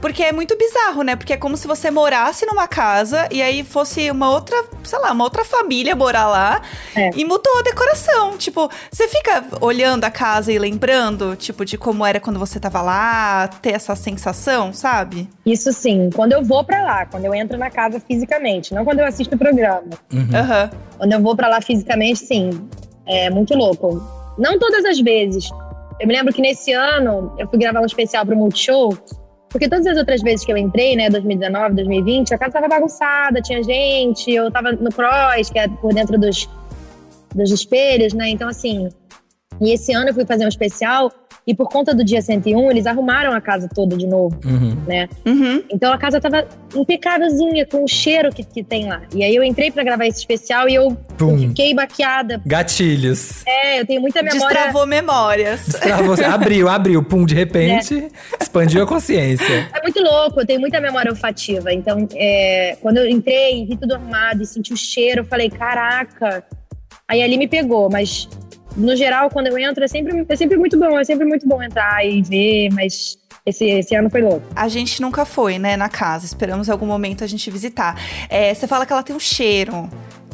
Speaker 4: Porque é muito bizarro, né? Porque é como se você morasse numa casa e aí fosse uma outra, sei lá, uma outra família morar lá
Speaker 8: É.
Speaker 4: e mudou a decoração. Tipo, você fica olhando a casa e lembrando, tipo, de como era quando você tava lá, ter essa sensação, sabe?
Speaker 8: Isso sim, quando eu vou pra lá, quando eu entro na casa fisicamente, não quando eu assisto o programa.
Speaker 4: Aham.
Speaker 8: Quando eu vou pra lá fisicamente, sim. É muito louco. Não todas as vezes. Eu me lembro que nesse ano eu fui gravar um especial pro Multishow, porque todas as outras vezes que eu entrei, né, 2019, 2020, a casa tava bagunçada, tinha gente, eu tava no cross, que é por dentro dos, dos espelhos, né? Então, assim. E esse ano eu fui fazer um especial e por conta do dia 101, eles arrumaram a casa toda de novo,
Speaker 5: Uhum.
Speaker 8: né?
Speaker 4: Uhum.
Speaker 8: Então a casa tava impecávelzinha, com o cheiro que, que tem lá. E aí eu entrei pra gravar esse especial e eu, eu
Speaker 5: Pum.
Speaker 8: fiquei baqueada.
Speaker 5: Gatilhos.
Speaker 8: É, eu tenho muita memória.
Speaker 4: Destravou memórias.
Speaker 5: Destravou, [laughs] abriu, abriu, pum, de repente,
Speaker 8: É.
Speaker 5: expandiu a consciência.
Speaker 8: É muito louco, eu tenho muita memória olfativa. Então, é, quando eu entrei, vi tudo arrumado e senti o cheiro, eu falei, caraca. Aí ali me pegou, mas no geral, quando eu entro, é sempre, é sempre muito bom, é sempre muito bom entrar e ver, mas esse, esse ano foi louco.
Speaker 4: A gente nunca foi, né, na casa. Esperamos em algum momento a gente visitar. É, você fala que ela tem um cheiro.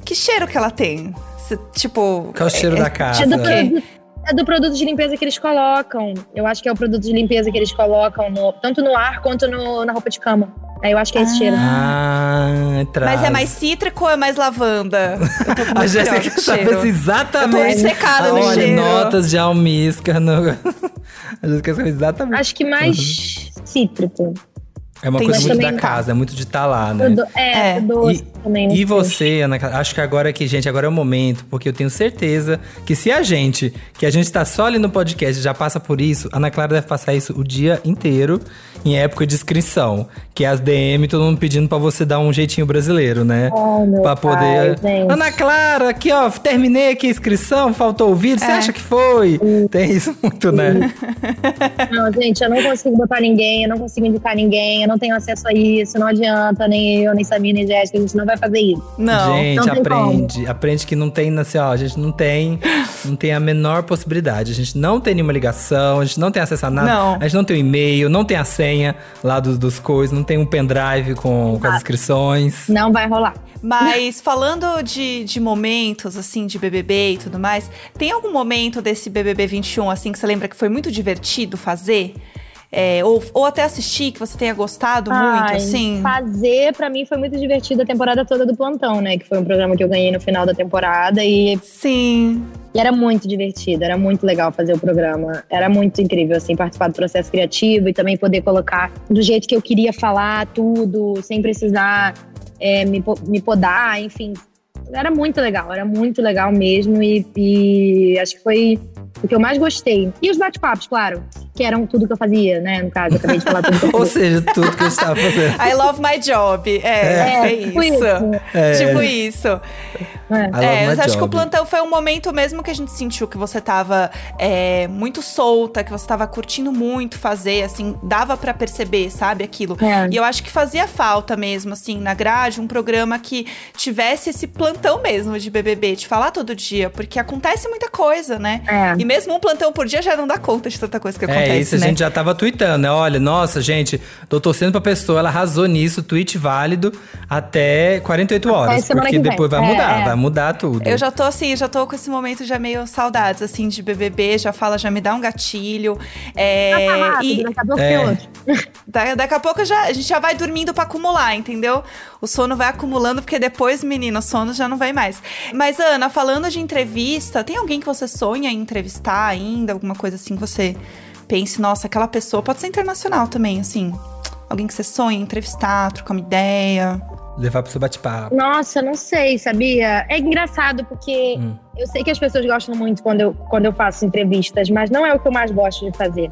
Speaker 4: Que cheiro que ela tem? Cê, tipo.
Speaker 5: Qual é o cheiro da casa?
Speaker 8: É do,
Speaker 4: quê?
Speaker 8: produto, é do produto de limpeza que eles colocam. Eu acho que é o produto de limpeza que eles colocam no- tanto no ar quanto no- na roupa de cama. Aí eu acho que é esse cheiro.
Speaker 5: Ah, traz.
Speaker 4: Mas é mais cítrico ou é mais lavanda? [laughs]
Speaker 5: A Jéssica quer saber se exatamente.
Speaker 4: Eu tô obcecada no
Speaker 5: Olha,
Speaker 4: cheiro.
Speaker 5: notas de almíscar no. [laughs] A Jéssica quer saber exatamente.
Speaker 8: Acho que mais cítrico.
Speaker 5: É uma
Speaker 4: Tem
Speaker 5: coisa muito da
Speaker 8: também-
Speaker 5: casa, é muito de estar lá, né?
Speaker 8: Tudo- é,
Speaker 4: É.
Speaker 8: doce também. não
Speaker 5: E
Speaker 8: sei.
Speaker 5: você, Ana, Clara, acho que agora que, gente, agora é o momento, porque eu tenho certeza que se a gente, que a gente tá só ali no podcast, já passa por isso, a Ana Clara deve passar isso o dia inteiro em época de inscrição, que é as DM, todo mundo pedindo pra você dar um jeitinho brasileiro, né?
Speaker 8: Oh,
Speaker 5: pra poder.
Speaker 8: pai.
Speaker 5: Ana Clara, aqui ó, terminei aqui a inscrição, faltou o vídeo, você
Speaker 4: É.
Speaker 5: acha que foi? Tem isso muito, né? [laughs]
Speaker 8: Não, gente, eu não consigo botar ninguém, eu não consigo indicar ninguém, eu não tenho acesso a isso, não adianta, nem eu, nem Samir, nem Jéssica, a gente não vai fazer isso.
Speaker 4: Não.
Speaker 5: Gente,
Speaker 8: não
Speaker 5: aprende. Aprende que não tem, assim, ó, a gente não tem, não tem a menor possibilidade. A gente não tem nenhuma ligação, a gente não tem acesso a nada.
Speaker 4: Não.
Speaker 5: A gente não tem o e-mail, não tem a senha lá dos, dos coisas, não tem um pendrive com, com as inscrições.
Speaker 8: Não vai rolar.
Speaker 4: Mas falando de, de momentos, assim, de BBB e tudo mais, tem algum momento desse BBB 21, assim, que você lembra que foi muito divertido fazer? É, ou, ou até assistir, que você tenha gostado muito,
Speaker 8: Ai,
Speaker 4: assim?
Speaker 8: Fazer, pra mim, foi muito divertido a temporada toda do Plantão, né? Que foi um programa que eu ganhei no final da temporada e,
Speaker 4: Sim.
Speaker 8: e era muito divertido, era muito legal fazer o programa. Era muito incrível, assim, participar do processo criativo e também poder colocar do jeito que eu queria falar tudo, sem precisar é, me, me podar, enfim. Era muito legal, era muito legal mesmo e, e acho que foi o que eu mais gostei. E os bate-papos, claro, que eram tudo que eu fazia, né? No caso, eu acabei de falar tudo que eu [laughs]
Speaker 5: Ou seja, tudo que eu estava fazendo.
Speaker 4: I love my job. É, é,
Speaker 8: tipo
Speaker 4: isso.
Speaker 5: É.
Speaker 4: Tipo isso.
Speaker 8: É.
Speaker 4: É, mas acho que o
Speaker 5: job.
Speaker 4: plantão foi um momento mesmo que a gente sentiu que você tava é, muito solta, que você tava curtindo muito fazer, assim, dava pra perceber, sabe, aquilo.
Speaker 8: É.
Speaker 4: E eu acho que fazia falta mesmo, assim, na grade, um programa que tivesse esse plantão mesmo de BBB, de falar todo dia, porque acontece muita coisa, né?
Speaker 8: É.
Speaker 4: E mesmo um plantão por dia já não dá conta de tanta coisa que acontece,
Speaker 5: É, isso a
Speaker 4: né?
Speaker 5: gente já tava tweetando, né? Olha, nossa, gente, tô torcendo pra pessoa, ela arrasou nisso, tweet válido até 48 horas.
Speaker 8: semana
Speaker 5: Porque depois vai
Speaker 8: É,
Speaker 5: mudar,
Speaker 8: é.
Speaker 5: vai mudar tudo.
Speaker 4: Eu já tô assim, já tô com esse momento já meio saudades, assim, de BBB, já fala, já me dá um gatilho. É,
Speaker 8: rápido,
Speaker 4: e
Speaker 8: daqui a pouco
Speaker 5: É.
Speaker 4: da- daqui a pouco já, a gente já vai dormindo pra acumular, entendeu? O sono vai acumulando, porque depois, menino, o sono já não vai mais. Mas, Ana, falando de entrevista, tem alguém que você sonha em entrevistar ainda? Alguma coisa assim que você pense, nossa, aquela pessoa pode ser internacional também, assim. Alguém que você sonha em entrevistar, trocar uma ideia.
Speaker 5: Levar pro seu bate-papo.
Speaker 8: Nossa, não sei, sabia? É engraçado porque
Speaker 5: Hum.
Speaker 8: eu sei que as pessoas gostam muito quando eu, quando eu faço entrevistas, mas não é o que eu mais gosto de fazer.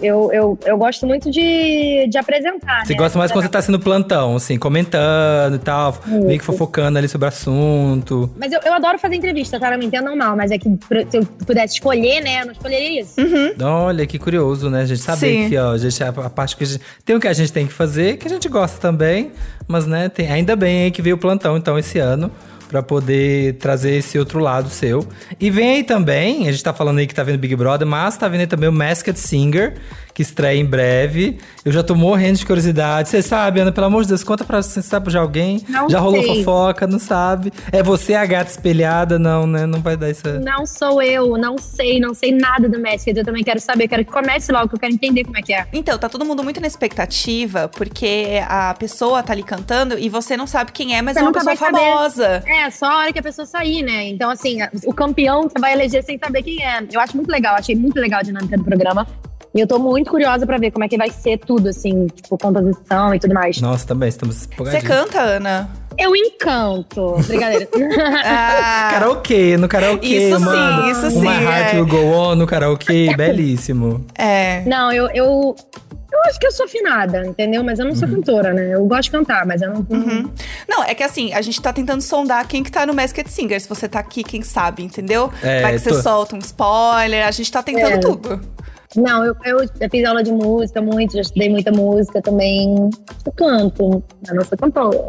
Speaker 8: Eu, eu, eu, gosto muito de, de apresentar.
Speaker 5: Você
Speaker 8: né?
Speaker 5: gosta mais quando você tá sendo plantão, assim, comentando e tal, meio que fofocando ali sobre o assunto.
Speaker 8: Mas eu, eu adoro fazer entrevista, tá? Não me entendam mal, mas é que se eu pudesse escolher, né? Eu não escolheria isso.
Speaker 5: Olha, que curioso, né? A gente saber
Speaker 4: Sim.
Speaker 5: que, ó, a, gente, a, a parte que a gente. Tem o que a gente tem que fazer, que a gente gosta também, mas, né, tem, ainda bem aí que veio o plantão, então, esse ano. Pra poder trazer esse outro lado seu. E vem aí também, a gente tá falando aí que tá vendo Big Brother, mas tá vendo aí também o Masked Singer, que estreia em breve. Eu já tô morrendo de curiosidade. Você sabe, Ana, pelo amor de Deus, conta pra você sabe de alguém.
Speaker 8: Não
Speaker 5: já rolou
Speaker 8: sei.
Speaker 5: fofoca, não sabe. É você a gata espelhada, não, né? Não vai dar isso.
Speaker 8: Não sou eu, não sei, não sei nada do Masked. Eu também quero saber, quero que comece logo, que eu quero entender como é que é.
Speaker 4: Então, tá todo mundo muito na expectativa, porque a pessoa tá ali cantando e você não sabe quem é, mas
Speaker 8: Você
Speaker 4: é uma pessoa
Speaker 8: saber.
Speaker 4: famosa.
Speaker 8: É, só a hora que a pessoa sair, né? Então, assim, o campeão você vai eleger sem saber quem é. Eu acho muito legal, achei muito legal a dinâmica do programa. E eu tô muito curiosa pra ver como é que vai ser tudo, assim, tipo, composição e tudo mais.
Speaker 5: Nossa, também, estamos
Speaker 4: Você canta, Ana?
Speaker 8: Eu encanto. Brincadeira. [laughs]
Speaker 4: Ah,
Speaker 5: Karaokê, no karaokê,
Speaker 4: Isso sim,
Speaker 5: mano.
Speaker 4: isso
Speaker 5: Uma
Speaker 4: sim,
Speaker 5: Heart
Speaker 4: é.
Speaker 5: Will Go On no karaokê, [laughs] belíssimo.
Speaker 4: é.
Speaker 8: não, eu, eu. Eu acho que eu sou afinada, entendeu? Mas eu não sou cantora, né? Eu gosto de cantar, mas eu não.
Speaker 4: Uhum. Não, é que assim, a gente tá tentando sondar quem que tá no Masked Singer. Se você tá aqui, quem sabe, entendeu?
Speaker 5: É,
Speaker 4: Vai que você
Speaker 5: tô-
Speaker 4: solta um spoiler, a gente tá tentando
Speaker 8: É.
Speaker 4: tudo.
Speaker 8: Não, eu, eu já fiz aula de música muito, já estudei muita música também. Eu canto, eu não sou cantora.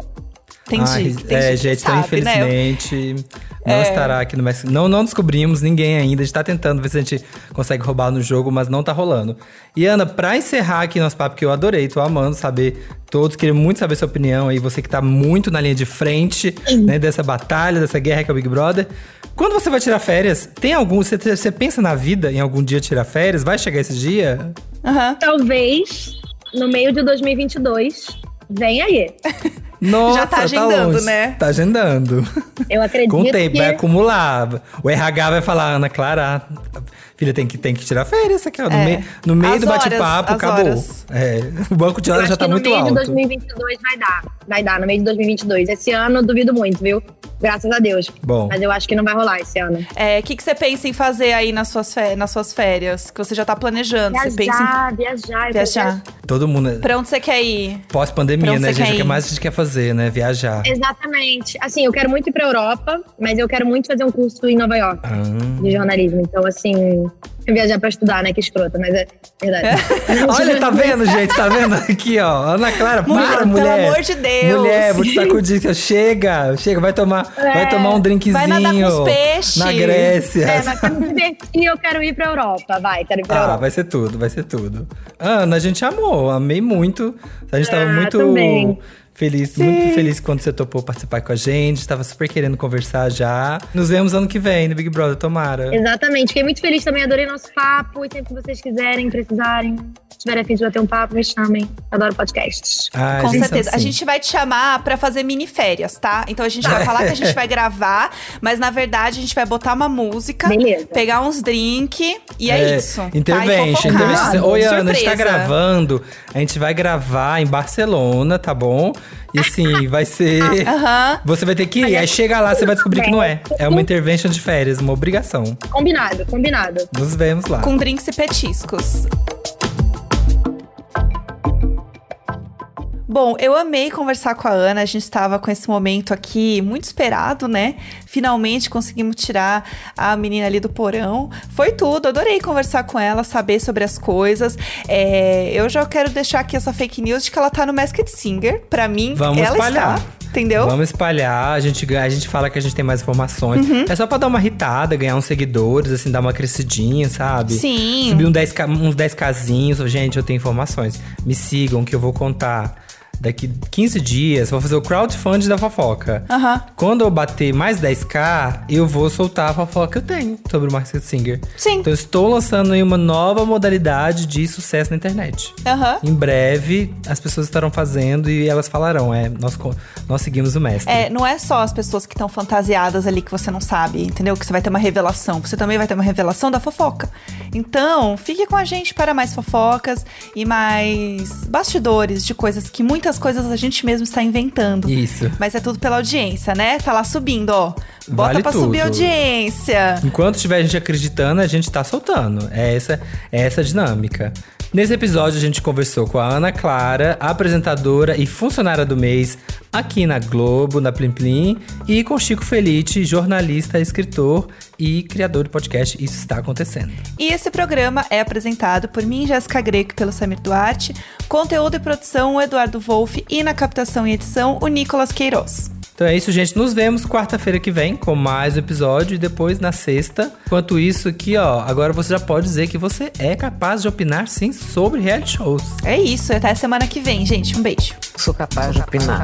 Speaker 4: Entendi.
Speaker 5: Ai,
Speaker 4: entendi.
Speaker 5: é, gente, então,
Speaker 4: Sabe, né?
Speaker 5: infelizmente, não
Speaker 4: É.
Speaker 5: estará aqui no México. Não, não descobrimos ninguém ainda. A gente tá tentando ver se a gente consegue roubar no jogo, mas não tá rolando. E Ana, pra encerrar aqui nosso papo, que eu adorei, tô amando saber, todos queria muito saber sua opinião aí, você que tá muito na linha de frente, né, dessa batalha, dessa guerra que é o Big Brother. Quando você vai tirar férias, tem algum. Você, você pensa na vida em algum dia tirar férias? Vai chegar esse dia?
Speaker 4: Aham.
Speaker 8: Talvez no meio de 2022 vem aí. [laughs]
Speaker 5: Nossa,
Speaker 4: tá agendando,
Speaker 5: longe.
Speaker 4: né?
Speaker 5: Tá agendando.
Speaker 8: Eu acredito
Speaker 5: Com o tempo,
Speaker 8: que
Speaker 5: vai acumular. O RH vai falar, Ana Clara, Filha, tem que, tem que tirar férias aqui, ó. No,
Speaker 4: É.
Speaker 5: mei- no meio
Speaker 4: As
Speaker 5: do bate-papo, acabou. É, o banco de horas já tá
Speaker 8: que no
Speaker 5: muito
Speaker 8: meio de
Speaker 5: alto.
Speaker 8: 2022 vai dar. Vai dar, no meio de 2022. Esse ano eu duvido muito, viu? Graças a Deus.
Speaker 5: Bom.
Speaker 8: Mas eu acho que não vai rolar esse ano.
Speaker 4: É, O que, que você pensa em fazer aí nas suas, fé- nas suas férias? Que você já tá planejando. Você pensa
Speaker 8: Viajar, viajar.
Speaker 4: em
Speaker 8: eu
Speaker 4: viajar.
Speaker 5: Todo mundo.
Speaker 4: Pra onde você quer ir?
Speaker 5: Pós-pandemia, né, gente? O que mais a gente quer fazer, né? Viajar.
Speaker 8: Exatamente. Assim, eu quero muito ir pra Europa, mas eu quero muito fazer um curso em Nova York
Speaker 5: Ah.
Speaker 8: de jornalismo. Então, assim, viajar pra estudar, né? Que escrota, mas é verdade.
Speaker 5: Olha, tá vendo, gente? Tá vendo? Aqui, ó. Ana Clara,
Speaker 4: Mulher,
Speaker 5: para,
Speaker 4: pelo
Speaker 5: mulher.
Speaker 4: amor de Deus.
Speaker 5: Mulher, vou te sacudir. Chega, chega. Vai tomar, vai tomar um drinkzinho.
Speaker 4: Vai nadar com os peixes.
Speaker 5: Na Grécia.
Speaker 8: É, mas pra me divertir, eu quero ir pra Europa. Vai, quero ir pra
Speaker 5: Ah,
Speaker 8: Europa.
Speaker 5: vai ser tudo, vai ser tudo. Ana, a gente amou, amei muito. A gente tava
Speaker 8: Ah,
Speaker 5: muito
Speaker 8: também.
Speaker 5: Feliz, muito feliz quando você topou participar com a gente. Tava super querendo conversar já. Nos vemos ano que vem no Big Brother, tomara.
Speaker 8: Exatamente. Fiquei muito feliz também, adorei nosso papo. E sempre que vocês quiserem, precisarem, tiverem a fim de bater um papo, me chamem. Adoro podcasts.
Speaker 5: Ah,
Speaker 4: Com
Speaker 5: gente,
Speaker 4: certeza. A
Speaker 5: assim.
Speaker 4: gente vai te chamar pra fazer mini férias, tá? Então a gente vai falar que a gente vai [laughs] gravar, mas na verdade a gente vai botar uma música,
Speaker 8: Beleza.
Speaker 4: pegar uns drink e é, isso. tá?
Speaker 5: Intervention, intervention. Oi, Ana, a gente tá gravando. A gente vai gravar em Barcelona, tá bom? E assim, vai ser. [laughs]
Speaker 4: Aham.
Speaker 5: Você vai ter que ir. Aí chega lá, você vai descobrir que não é. É uma intervention de férias, uma obrigação.
Speaker 8: Combinado, combinado.
Speaker 5: Nos vemos lá.
Speaker 4: Com drinks e petiscos. Bom, eu amei conversar com a Ana. A gente estava com esse momento aqui muito esperado, né? Finalmente conseguimos tirar a menina ali do porão. Foi tudo, adorei conversar com ela, saber sobre as coisas. É, eu já quero deixar aqui essa fake news de que ela tá no Masked Singer. Pra mim,
Speaker 5: Vamos
Speaker 4: ela
Speaker 5: espalhar.
Speaker 4: está. Entendeu?
Speaker 5: Vamos espalhar, a gente, a gente fala que a gente tem mais informações.
Speaker 4: Uhum.
Speaker 5: É só pra dar uma irritada, ganhar uns seguidores, assim, dar uma crescidinha, sabe?
Speaker 4: Sim.
Speaker 5: Subir um 10, ca- uns 10 casinhos. Gente, eu tenho informações. Me sigam que eu vou contar. Daqui 15 dias, vou fazer o crowdfunding da fofoca.
Speaker 4: Aham.
Speaker 5: Quando eu bater mais 10k, eu vou soltar a fofoca que eu tenho sobre o Market Singer.
Speaker 4: Sim.
Speaker 5: Então, eu estou lançando aí uma nova modalidade de sucesso na internet.
Speaker 4: Aham.
Speaker 5: Em breve, as pessoas estarão fazendo e elas falarão, é, nós, nós seguimos o mestre.
Speaker 4: É, não é só as pessoas que estão fantasiadas ali que você não sabe, entendeu? Que você vai ter uma revelação. Você também vai ter uma revelação da fofoca. Então, fique com a gente para mais fofocas e mais bastidores de coisas que muitas coisas a gente mesmo está inventando.
Speaker 5: Isso.
Speaker 4: Mas é tudo pela audiência, né? Tá lá subindo, ó. Bota
Speaker 5: Vale
Speaker 4: pra subir a
Speaker 5: tudo.
Speaker 4: audiência.
Speaker 5: Enquanto tiver gente acreditando, a gente tá soltando. É essa, é essa a dinâmica. Nesse episódio, a gente conversou com a Ana Clara, apresentadora e funcionária do mês aqui na Globo, na Plim Plim, e com Chico Felite, jornalista, escritor e criador de podcast. Isso está acontecendo.
Speaker 4: E esse programa é apresentado por mim, Jéssica Greco, pelo Samir Duarte. Conteúdo e produção, o Eduardo Wolff. E na captação e edição, o Nicolas Queiroz.
Speaker 5: Então é isso, gente. Nos vemos quarta-feira que vem com mais um episódio e depois na sexta. Enquanto isso, aqui, ó, agora você já pode dizer que você é capaz de opinar sim sobre reality shows.
Speaker 4: É isso, até semana que vem, gente. Um beijo.
Speaker 3: Sou capaz de opinar.